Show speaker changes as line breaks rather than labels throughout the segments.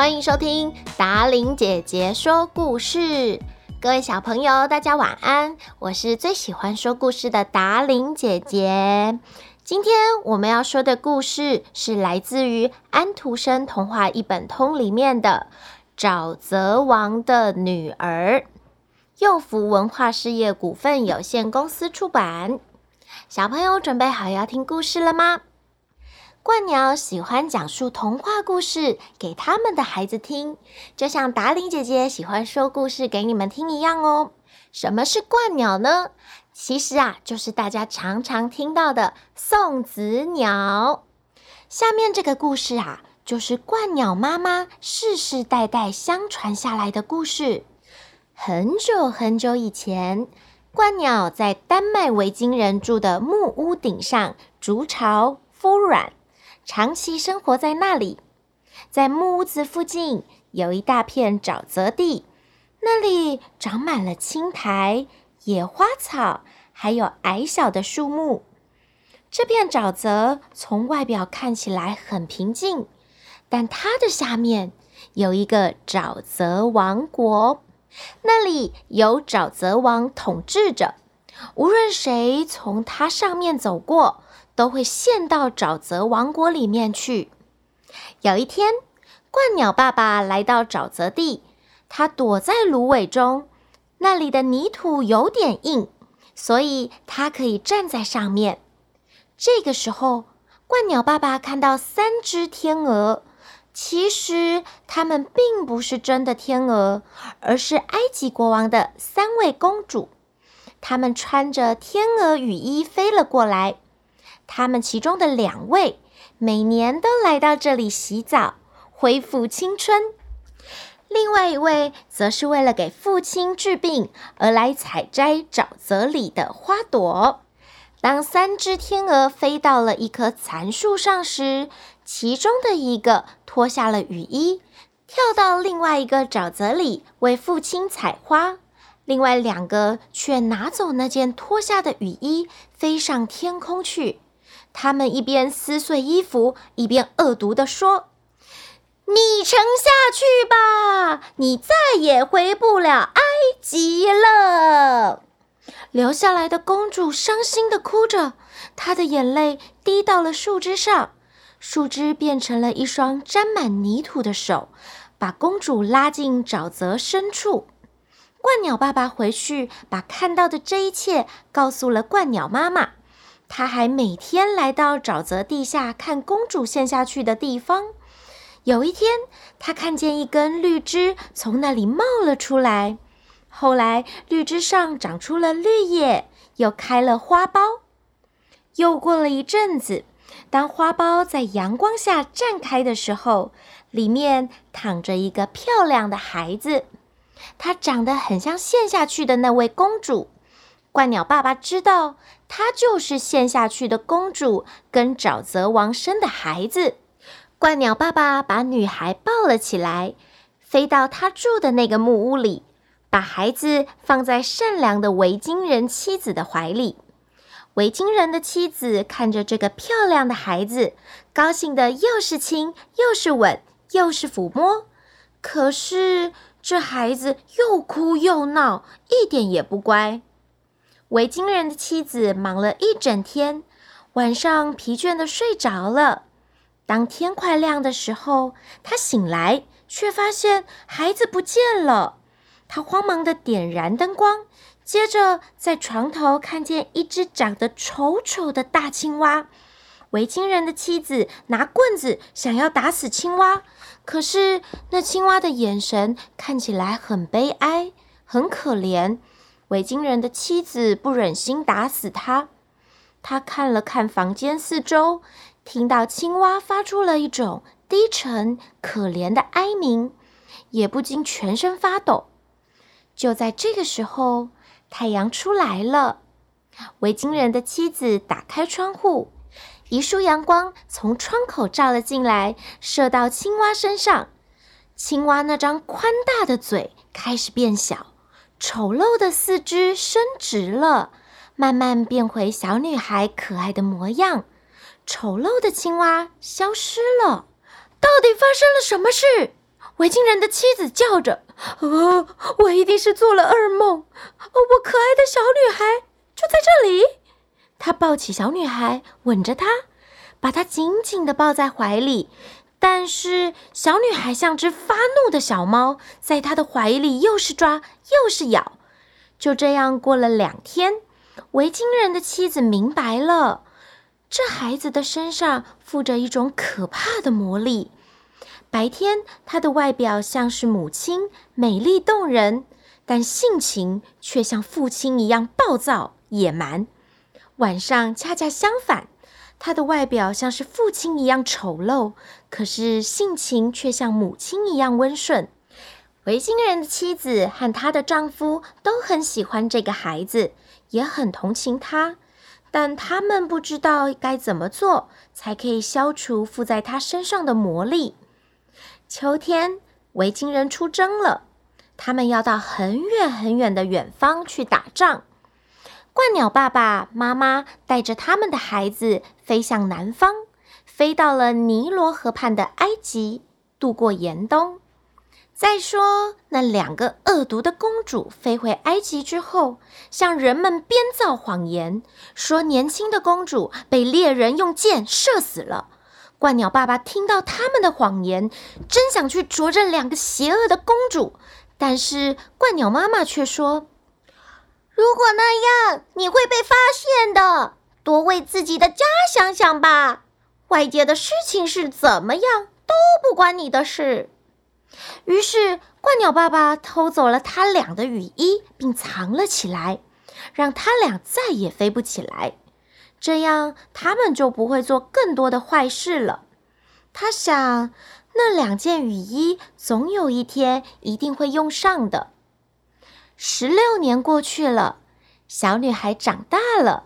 欢迎收听达伶姐姐说故事。各位小朋友，大家晚安！我是最喜欢说故事的达伶姐姐。今天我们要说的故事是来自于安徒生童话一本通里面的《沼泽王的女儿》，幼福文化事业股份有限公司出版。小朋友准备好要听故事了吗？鸛鸟喜欢讲述童话故事给他们的孩子听，就像达伶姐姐喜欢说故事给你们听一样哦。什么是鹳鸟呢？其实啊，就是大家常常听到的送子鸟。下面这个故事啊，就是鹳鸟妈妈世世代代相传下来的故事。很久很久以前，鹳鸟在丹麦维京人住的木屋顶上筑巢孵卵。长期生活在那里，在木屋子附近有一大片沼泽地，那里长满了青苔、野花草，还有矮小的树木。这片沼泽从外表看起来很平静，但它的下面有一个沼泽王国，那里有沼泽王统治着，无论谁从它上面走过，都会陷到沼泽王国里面去。有一天，鹳鸟爸爸来到沼泽地，他躲在芦苇中，那里的泥土有点硬，所以他可以站在上面。这个时候，鹳鸟爸爸看到三只天鹅，其实它们并不是真的天鹅，而是埃及国王的三位公主，她们穿着天鹅羽衣飞了过来。他们其中的两位每年都来到这里洗澡，恢复青春；另外一位则是为了给父亲治病而来采摘沼泽里的花朵。当三只天鹅飞到了一棵残树上时，其中的一个脱下了雨衣，跳到另外一个沼泽里为父亲采花；另外两个却拿走那件脱下的雨衣，飞上天空去。他们一边撕碎衣服，一边恶毒地说：“你沉下去吧，你再也回不了埃及了。”留下来的公主伤心地哭着，她的眼泪滴到了树枝上，树枝变成了一双沾满泥土的手，把公主拉进沼泽深处。鹳鸟爸爸回去，把看到的这一切告诉了鹳鸟妈妈。他还每天来到沼泽地下看公主陷下去的地方。有一天，他看见一根绿枝从那里冒了出来。后来，绿枝上长出了绿叶，又开了花苞。又过了一阵子，当花苞在阳光下绽开的时候，里面躺着一个漂亮的孩子。她长得很像陷下去的那位公主。鸛鸟爸爸知道，她就是陷下去的公主跟沼泽王生的孩子。怪鸟爸爸把女孩抱了起来，飞到他住的那个木屋里，把孩子放在善良的维京人妻子的怀里。维京人的妻子看着这个漂亮的孩子，高兴得又是亲又是吻又是抚摸。可是这孩子又哭又闹，一点也不乖。维京人的妻子忙了一整天，晚上疲倦地睡着了。当天快亮的时候，她醒来，却发现孩子不见了。她慌忙地点燃灯光，接着在床头看见一只长得丑丑的大青蛙。维京人的妻子拿棍子想要打死青蛙，可是那青蛙的眼神看起来很悲哀，很可怜。维京人的妻子不忍心打死他，他看了看房间四周，听到青蛙发出了一种低沉可怜的哀鸣，也不禁全身发抖。就在这个时候，太阳出来了，维京人的妻子打开窗户，一束阳光从窗口照了进来，射到青蛙身上，青蛙那张宽大的嘴开始变小。丑陋的四肢伸直了，慢慢变回小女孩可爱的模样。丑陋的青蛙消失了。到底发生了什么事？维京人的妻子叫着：“哦，我一定是做了噩梦！哦，我可爱的小女孩就在这里。”他抱起小女孩，吻着她，把她紧紧地抱在怀里。但是小女孩像只发怒的小猫，在他的怀里又是抓又是咬。就这样过了两天，维京人的妻子明白了，这孩子的身上附着一种可怕的魔力。白天，他的外表像是母亲，美丽动人，但性情却像父亲一样暴躁野蛮。晚上恰恰相反，他的外表像是父亲一样丑陋，可是性情却像母亲一样温顺。维京人的妻子和她的丈夫都很喜欢这个孩子，也很同情他，但他们不知道该怎么做才可以消除附在他身上的魔力。秋天，维京人出征了。他们要到很远很远的远方去打仗。鸛鸟爸爸妈妈带着他们的孩子飞向南方，飞到了尼罗河畔的埃及，度过严冬。再说，那两个恶毒的公主飞回埃及之后，向人们编造谎言，说年轻的公主被猎人用箭射死了。鹳鸟爸爸听到他们的谎言，真想去啄这两个邪恶的公主，但是鹳鸟妈妈却说：“如果那样，你会被发现的。多为自己的家想想吧，外界的事情是怎么样，都不关你的事。”于是，鸛鸟爸爸偷走了他俩的雨衣，并藏了起来，让他俩再也飞不起来。这样，他们就不会做更多的坏事了。他想，那两件雨衣总有一天一定会用上的。十六年过去了，小女孩长大了，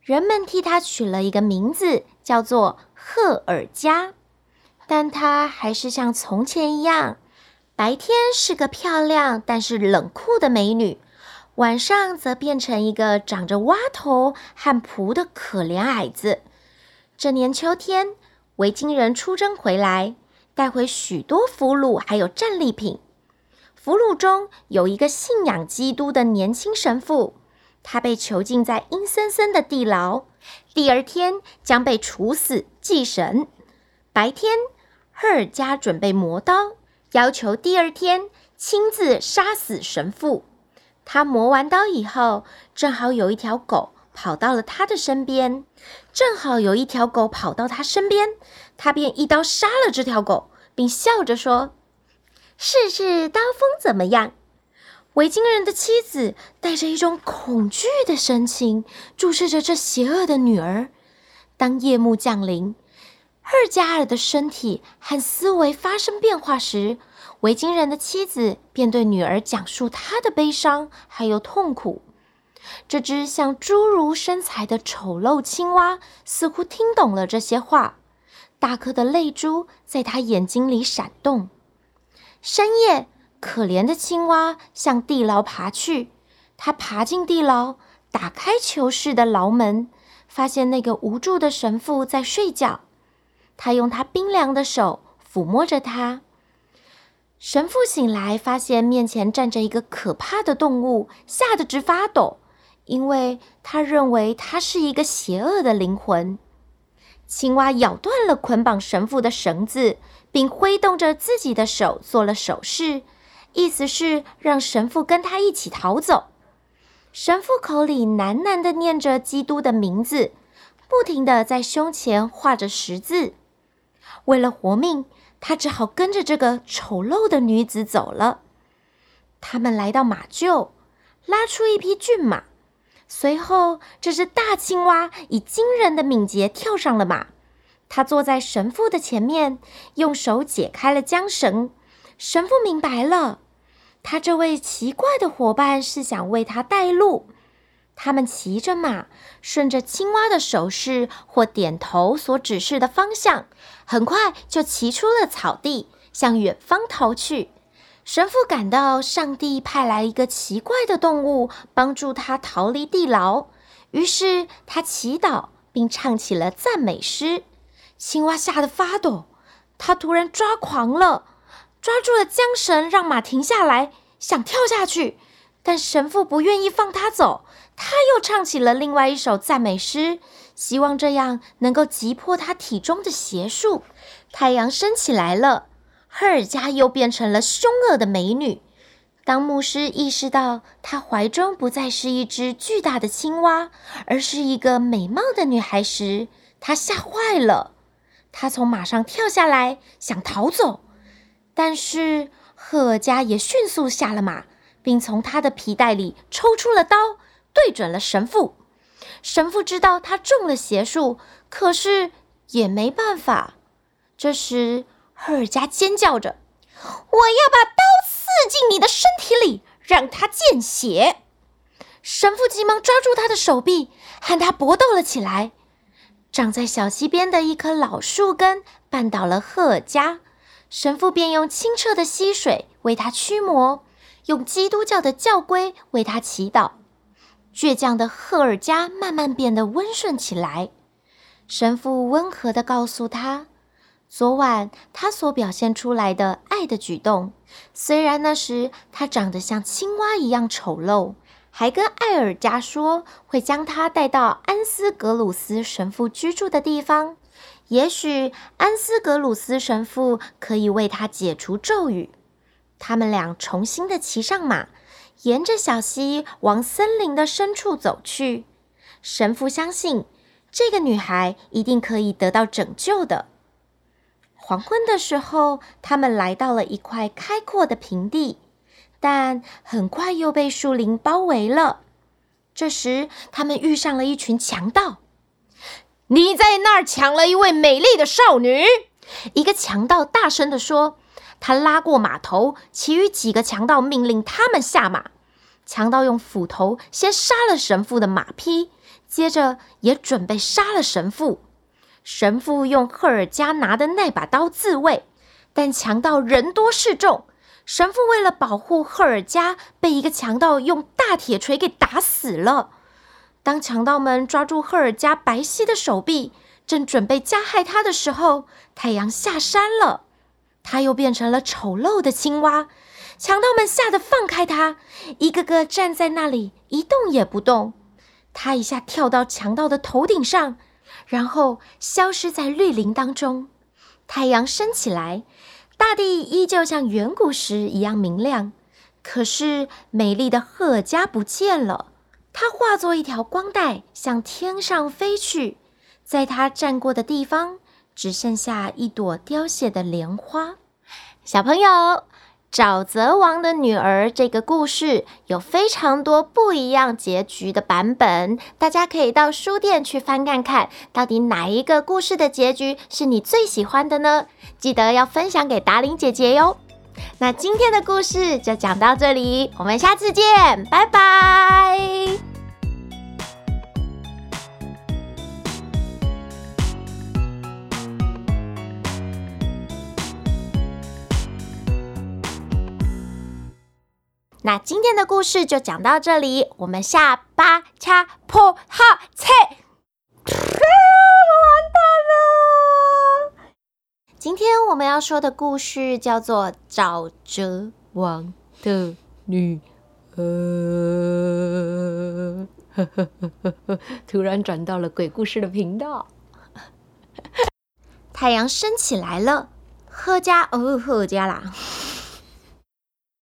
人们替她取了一个名字，叫做赫尔加。但她还是像从前一样，白天是个漂亮但是冷酷的美女。晚上则变成一个长着蛙头和蹼的可怜矮子。这年秋天，维京人出征回来，带回许多俘虏，还有战利品。俘虏中有一个信仰基督的年轻神父，他被囚禁在阴森森的地牢，第二天将被处死祭神。白天，赫尔加准备磨刀，要求第二天亲自杀死神父。他磨完刀以后，正好有一条狗跑到了他的身边。正好有一条狗跑到他身边，他便一刀杀了这条狗，并笑着说：“试试刀锋怎么样？”维京人的妻子带着一种恐惧的神情注视着这邪恶的女儿。当夜幕降临，赫加尔的身体和思维发生变化时，维京人的妻子便对女儿讲述她的悲伤还有痛苦。这只像侏儒身材的丑陋青蛙似乎听懂了这些话，大颗的泪珠在他眼睛里闪动。深夜，可怜的青蛙向地牢爬去。它爬进地牢，打开囚室的牢门，发现那个无助的神父在睡觉。他用他冰凉的手抚摸着他。神父醒来，发现面前站着一个可怕的动物，吓得直发抖，因为他认为他是一个邪恶的灵魂。青蛙咬断了捆绑神父的绳子，并挥动着自己的手做了手势，意思是让神父跟他一起逃走。神父口里喃喃地念着基督的名字，不停地在胸前画着十字。为了活命，他只好跟着这个丑陋的女子走了。他们来到马厩，拉出一匹骏马。随后，这只大青蛙以惊人的敏捷跳上了马。他坐在神父的前面，用手解开了缰绳。神父明白了，他这位奇怪的伙伴是想为他带路。他们骑着马，顺着青蛙的手势或点头所指示的方向，很快就骑出了草地，向远方逃去。神父感到上帝派来一个奇怪的动物，帮助他逃离地牢。于是他祈祷，并唱起了赞美诗。青蛙吓得发抖，他突然抓狂了。抓住了缰绳，让马停下来，想跳下去，但神父不愿意放他走。他又唱起了另外一首赞美诗，希望这样能够击破他体中的邪术。太阳升起来了，赫尔加又变成了凶恶的美女。当牧师意识到她怀中不再是一只巨大的青蛙，而是一个美貌的女孩时，他吓坏了。他从马上跳下来，想逃走，但是赫尔加也迅速下了马，并从他的皮带里抽出了刀，对准了神父。神父知道他中了邪术，可是也没办法。这时，赫尔加尖叫着：“我要把刀！”刺进你的身体里，让它见血。神父急忙抓住他的手臂，和他搏斗了起来。长在小溪边的一棵老树根绊倒了赫尔加，神父便用清澈的溪水为他驱魔，用基督教的教规为他祈祷。倔强的赫尔加慢慢变得温顺起来。神父温和地告诉他。昨晚他所表现出来的爱的举动，虽然那时他长得像青蛙一样丑陋，还跟艾尔加说会将他带到安斯格鲁斯神父居住的地方，也许安斯格鲁斯神父可以为他解除咒语。他们俩重新的骑上马，沿着小溪往森林的深处走去。神父相信这个女孩一定可以得到拯救的。黄昏的时候，他们来到了一块开阔的平地，但很快又被树林包围了。这时，他们遇上了一群强盗。“你在那儿抢了一位美丽的少女！”一个强盗大声地说。他拉过马头，其余几个强盗命令他们下马。强盗用斧头先杀了神父的马匹，接着也准备杀了神父。神父用赫尔加拿的那把刀自卫，但强盗人多势众。神父为了保护赫尔加，被一个强盗用大铁锤给打死了。当强盗们抓住赫尔加白皙的手臂，正准备加害他的时候，太阳下山了，他又变成了丑陋的青蛙。强盗们吓得放开他，一个个站在那里一动也不动。他一下跳到强盗的头顶上。然后消失在绿林当中。太阳升起来，大地依旧像远古时一样明亮。可是美丽的赫尔加不见了，她化作一条光带向天上飞去。在她站过的地方，只剩下一朵凋谢的莲花。小朋友。沼泽王的女儿这个故事有非常多不一样结局的版本，大家可以到书店去翻看看，到底哪一个故事的结局是你最喜欢的呢？记得要分享给达琳姐姐哟。那今天的故事就讲到这里，我们下次见，拜拜。那今天的故事就讲到这里，我们下巴掐破哈切，完蛋了！今天我们要说的故事叫做《沼泽王的女儿》。突然转到了鬼故事的频道。太阳升起来了，赫家哦，赫家啦。